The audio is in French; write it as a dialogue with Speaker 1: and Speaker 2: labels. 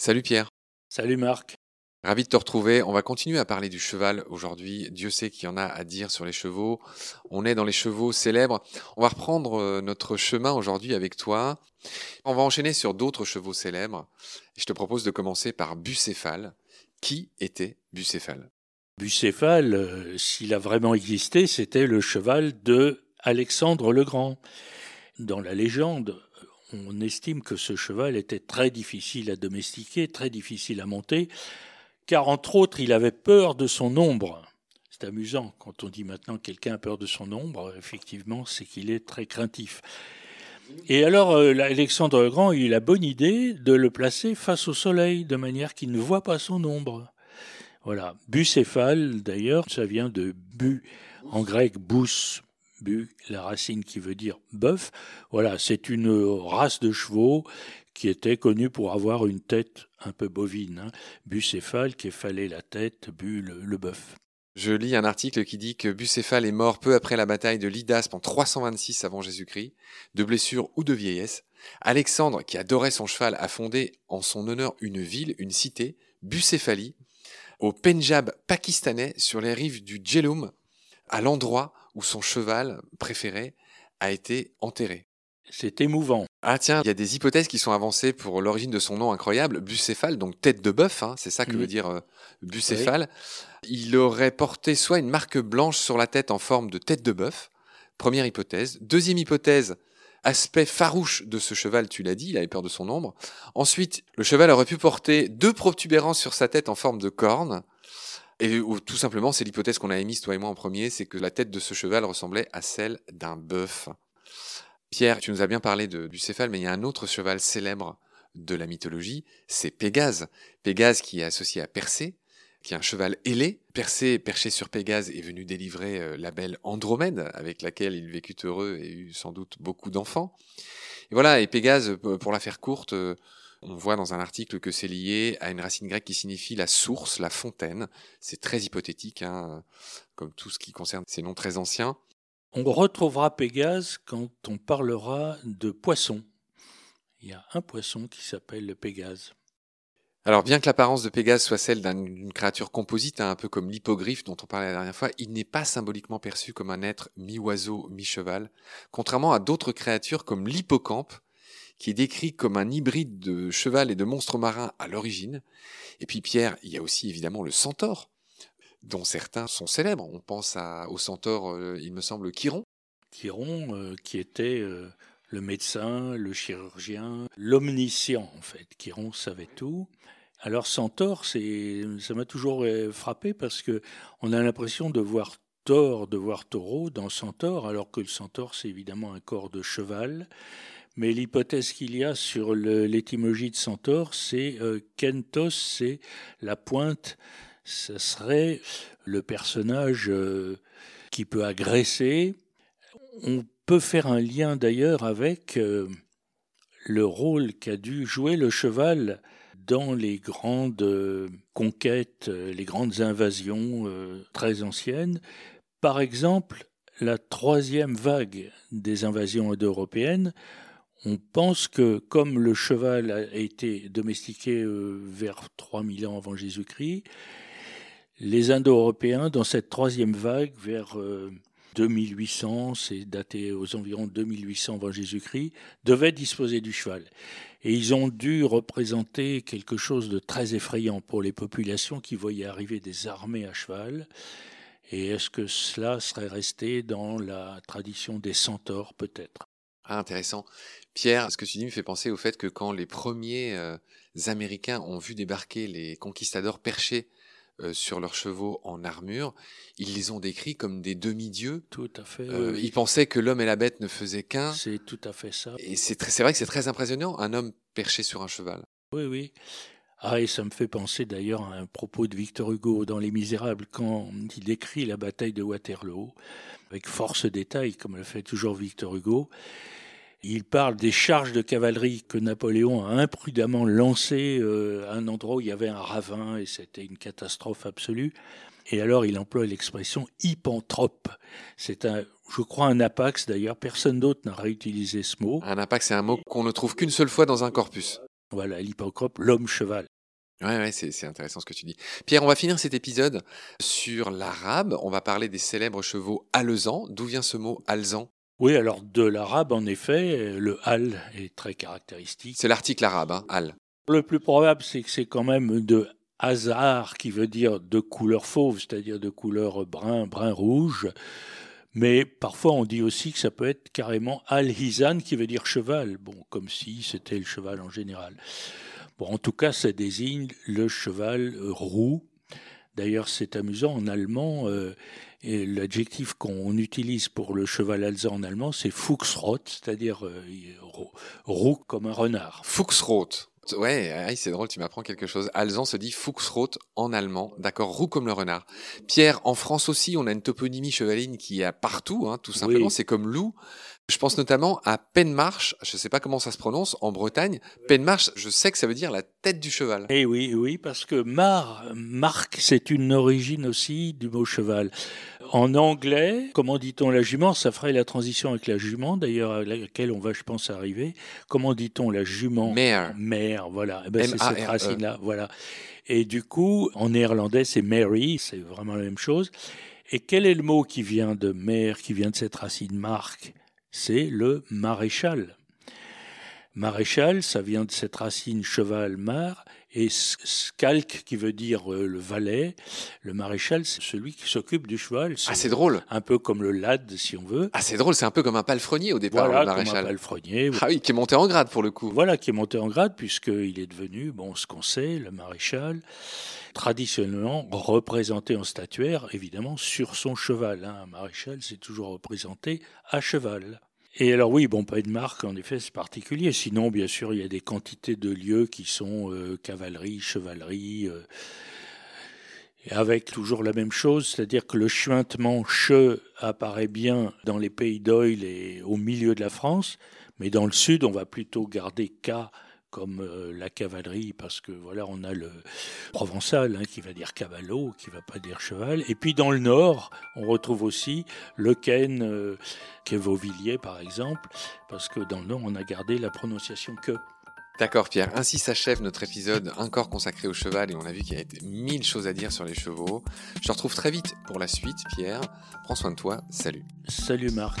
Speaker 1: Salut Pierre.
Speaker 2: Salut Marc.
Speaker 1: Ravi de te retrouver. On va continuer à parler du cheval aujourd'hui. Dieu sait qu'il y en a à dire sur les chevaux. On est dans les chevaux célèbres. On va reprendre euh, notre chemin aujourd'hui avec toi. On va enchaîner sur d'autres chevaux célèbres. Je te propose de commencer par Bucéphale. Qui était Bucéphale?
Speaker 2: Bucéphale, euh, s'il a vraiment existé, c'était le cheval de Alexandre le Grand. Dans la légende, on estime que ce cheval était très difficile à domestiquer, très difficile à monter, car entre autres, il avait peur de son ombre. C'est amusant, quand on dit maintenant que quelqu'un a peur de son ombre, effectivement, c'est qu'il est très craintif. Et alors, euh, Alexandre le Grand a eu la bonne idée de le placer face au soleil, de manière qu'il ne voit pas son ombre. Voilà. Bucéphale, d'ailleurs, ça vient de bu, en grec, bous, bu, la racine qui veut dire bœuf. Voilà, c'est une race de chevaux qui était connue pour avoir une tête un peu bovine. Hein. Bucéphale, qui fallait la tête, bu, le, bœuf.
Speaker 1: Je lis un article qui dit que Bucéphale est mort peu après la bataille de Lydaspe en 326 avant Jésus-Christ, de blessure ou de vieillesse. Alexandre, qui adorait son cheval, a fondé en son honneur une ville, une cité, Bucéphalie, au Pendjab pakistanais, sur les rives du Jhelum, à l'endroit où son cheval préféré a été enterré.
Speaker 2: C'est émouvant.
Speaker 1: Ah tiens, il y a des hypothèses qui sont avancées pour l'origine de son nom incroyable, bucéphale, donc tête de bœuf, hein, c'est ça que veut dire euh, bucéphale. Il aurait porté soit une marque blanche sur la tête en forme de tête de bœuf, première hypothèse. Deuxième hypothèse, aspect farouche de ce cheval, tu l'as dit, il avait peur de son ombre. Ensuite, le cheval aurait pu porter deux protubérances sur sa tête en forme de corne. Et tout simplement, c'est l'hypothèse qu'on a émise, toi et moi, en premier, c'est que la tête de ce cheval ressemblait à celle d'un bœuf. Pierre, tu nous as bien parlé du céphale, mais il y a un autre cheval célèbre de la mythologie, c'est Pégase. Pégase qui est associé à Persée, qui est un cheval ailé. Persée, perché sur Pégase, est venu délivrer euh, la belle Andromède, avec laquelle il vécut heureux et eut sans doute beaucoup d'enfants. Et voilà, et Pégase, pour la faire courte, euh, on voit dans un article que c'est lié à une racine grecque qui signifie la source, la fontaine. C'est très hypothétique, hein, comme tout ce qui concerne ces noms très anciens.
Speaker 2: On retrouvera Pégase quand on parlera de poissons. Il y a un poisson qui s'appelle le Pégase.
Speaker 1: Alors bien que l'apparence de Pégase soit celle d'une créature composite, hein, un peu comme l'hippogriffe dont on parlait la dernière fois, il n'est pas symboliquement perçu comme un être mi-oiseau, mi-cheval, contrairement à d'autres créatures comme l'hippocampe, qui est décrit comme un hybride de cheval et de monstre marin à l'origine. Et puis Pierre, il y a aussi évidemment le centaure, dont certains sont célèbres. On pense au centaure, euh, il me semble, Chiron.
Speaker 2: Chiron, euh, qui était euh, le médecin, le chirurgien, l'omniscient en fait. Chiron savait tout. Alors centaure, c'est, ça m'a toujours frappé parce que on a l'impression de voir Thor, de voir taureau dans centaure, alors que le centaure, c'est évidemment un corps de cheval. Mais l'hypothèse qu'il y a sur l'étymologie de centaure, c'est euh, kentos, c'est la pointe. Ce serait le personnage euh, qui peut agresser. On peut faire un lien d'ailleurs avec euh, le rôle qu'a dû jouer le cheval dans les grandes conquêtes, les grandes invasions très anciennes. Par exemple, la troisième vague des invasions indo-européennes, on pense que comme le cheval a été domestiqué euh, vers 3000 ans avant Jésus-Christ, les Indo-Européens, dans cette troisième vague, vers 2800, euh, c'est daté aux environs 2800 avant Jésus-Christ, devaient disposer du cheval. Et ils ont dû représenter quelque chose de très effrayant pour les populations qui voyaient arriver des armées à cheval. Et est-ce que cela serait resté dans la tradition des centaures peut-être?
Speaker 1: Ah, intéressant. Pierre, ce que tu dis me fait penser au fait que quand les premiers euh, Américains ont vu débarquer les conquistadors perchés euh, sur leurs chevaux en armure, ils les ont décrits comme des demi-dieux.
Speaker 2: Tout à fait.
Speaker 1: Euh, ils pensaient que l'homme et la bête ne faisaient qu'un.
Speaker 2: C'est tout à fait ça.
Speaker 1: Et c'est vrai que c'est très impressionnant, un homme perché sur un cheval.
Speaker 2: Oui, oui. Ah, et ça me fait penser d'ailleurs à un propos de Victor Hugo dans Les Misérables, quand il décrit la bataille de Waterloo, avec force détail, comme le fait toujours Victor Hugo. Il parle des charges de cavalerie que Napoléon a imprudemment lancées euh, à un endroit où il y avait un ravin et c'était une catastrophe absolue. Et alors il emploie l'expression hypanthrope. C'est un, je crois, un apax d'ailleurs. Personne d'autre n'a réutilisé ce mot.
Speaker 1: Un apax, c'est un mot qu'on ne trouve qu'une seule fois dans un corpus.
Speaker 2: Voilà, l'hypanthrope, l'homme cheval.
Speaker 1: Ouais, ouais c'est intéressant ce que tu dis. Pierre, on va finir cet épisode sur l'arabe. On va parler des célèbres chevaux alezans. D'où vient ce mot alezan?
Speaker 2: Oui, alors de l'arabe, en effet, le al est très caractéristique.
Speaker 1: C'est l'article arabe, hein, al.
Speaker 2: Le plus probable, c'est que c'est quand même de hasard, qui veut dire de couleur fauve, c'est-à-dire de couleur brun, brun-rouge. Mais parfois, on dit aussi que ça peut être carrément al-hizan, qui veut dire cheval. Bon, comme si c'était le cheval en général. Bon, en tout cas, ça désigne le cheval roux. D'ailleurs, c'est amusant, en allemand, euh, l'adjectif qu'on utilise pour le cheval alzan en allemand, c'est Fuchsrot, c'est-à-dire euh, roux comme un renard.
Speaker 1: Fuchsrot. Ouais, c'est drôle, tu m'apprends quelque chose. Alzan se dit Fuchsrot en allemand, d'accord, roux comme le renard. Pierre, en France aussi, on a une toponymie chevaline qui est partout, hein, tout simplement, c'est comme loup. Je pense notamment à Penmarche, je ne sais pas comment ça se prononce, en Bretagne. Penmarche, je sais que ça veut dire la tête du cheval.
Speaker 2: Eh oui, oui, parce que mar, marque, c'est une origine aussi du mot cheval. En anglais, comment dit-on la jument? Ça ferait la transition avec la jument, d'ailleurs, à laquelle on va, je pense, arriver. Comment dit-on la jument?
Speaker 1: Mère.
Speaker 2: Mère, voilà. Eh ben, c'est cette racine-là, voilà. Et du coup, en néerlandais, c'est Mary, c'est vraiment la même chose. Et quel est le mot qui vient de mère, qui vient de cette racine marque c'est le maréchal. Maréchal, ça vient de cette racine cheval-mar, et scalc, qui veut dire euh, le valet. Le maréchal, c'est celui qui s'occupe du cheval.
Speaker 1: Ah, c'est drôle.
Speaker 2: Un peu comme le lad, si on veut.
Speaker 1: Ah, c'est drôle, c'est un peu comme un palefrenier au départ,
Speaker 2: voilà,
Speaker 1: le maréchal.
Speaker 2: Comme un palefrenier.
Speaker 1: Ah oui, qui est monté en grade pour le coup.
Speaker 2: Voilà, qui est monté en grade, puisqu'il est devenu, bon, ce qu'on sait, le maréchal traditionnellement représenté en statuaire, évidemment, sur son cheval. Hein. Un maréchal, c'est toujours représenté à cheval. Et alors oui, bon, pas une marque, en effet, c'est particulier. Sinon, bien sûr, il y a des quantités de lieux qui sont euh, cavalerie, chevalerie, euh, avec toujours la même chose, c'est-à-dire que le chuintement che apparaît bien dans les pays d'Oil et au milieu de la France, mais dans le sud, on va plutôt garder K comme euh, la cavalerie, parce que voilà, on a le provençal hein, qui va dire cavallo, qui va pas dire cheval. Et puis dans le nord, on retrouve aussi le ken, euh, par exemple, parce que dans le nord, on a gardé la prononciation que.
Speaker 1: D'accord Pierre, ainsi s'achève notre épisode encore consacré au cheval et on a vu qu'il y a mille choses à dire sur les chevaux. Je te retrouve très vite pour la suite Pierre. Prends soin de toi, salut.
Speaker 2: Salut Marc.